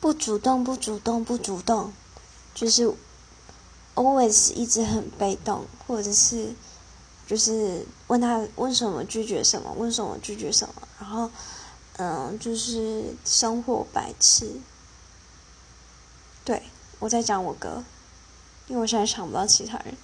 不主动不主动不主动就是 always 一直很被动或者是就是问他问什么拒绝什么问什么拒绝什么然后嗯就是生活白痴对我在讲我哥因为我现在想不到其他人。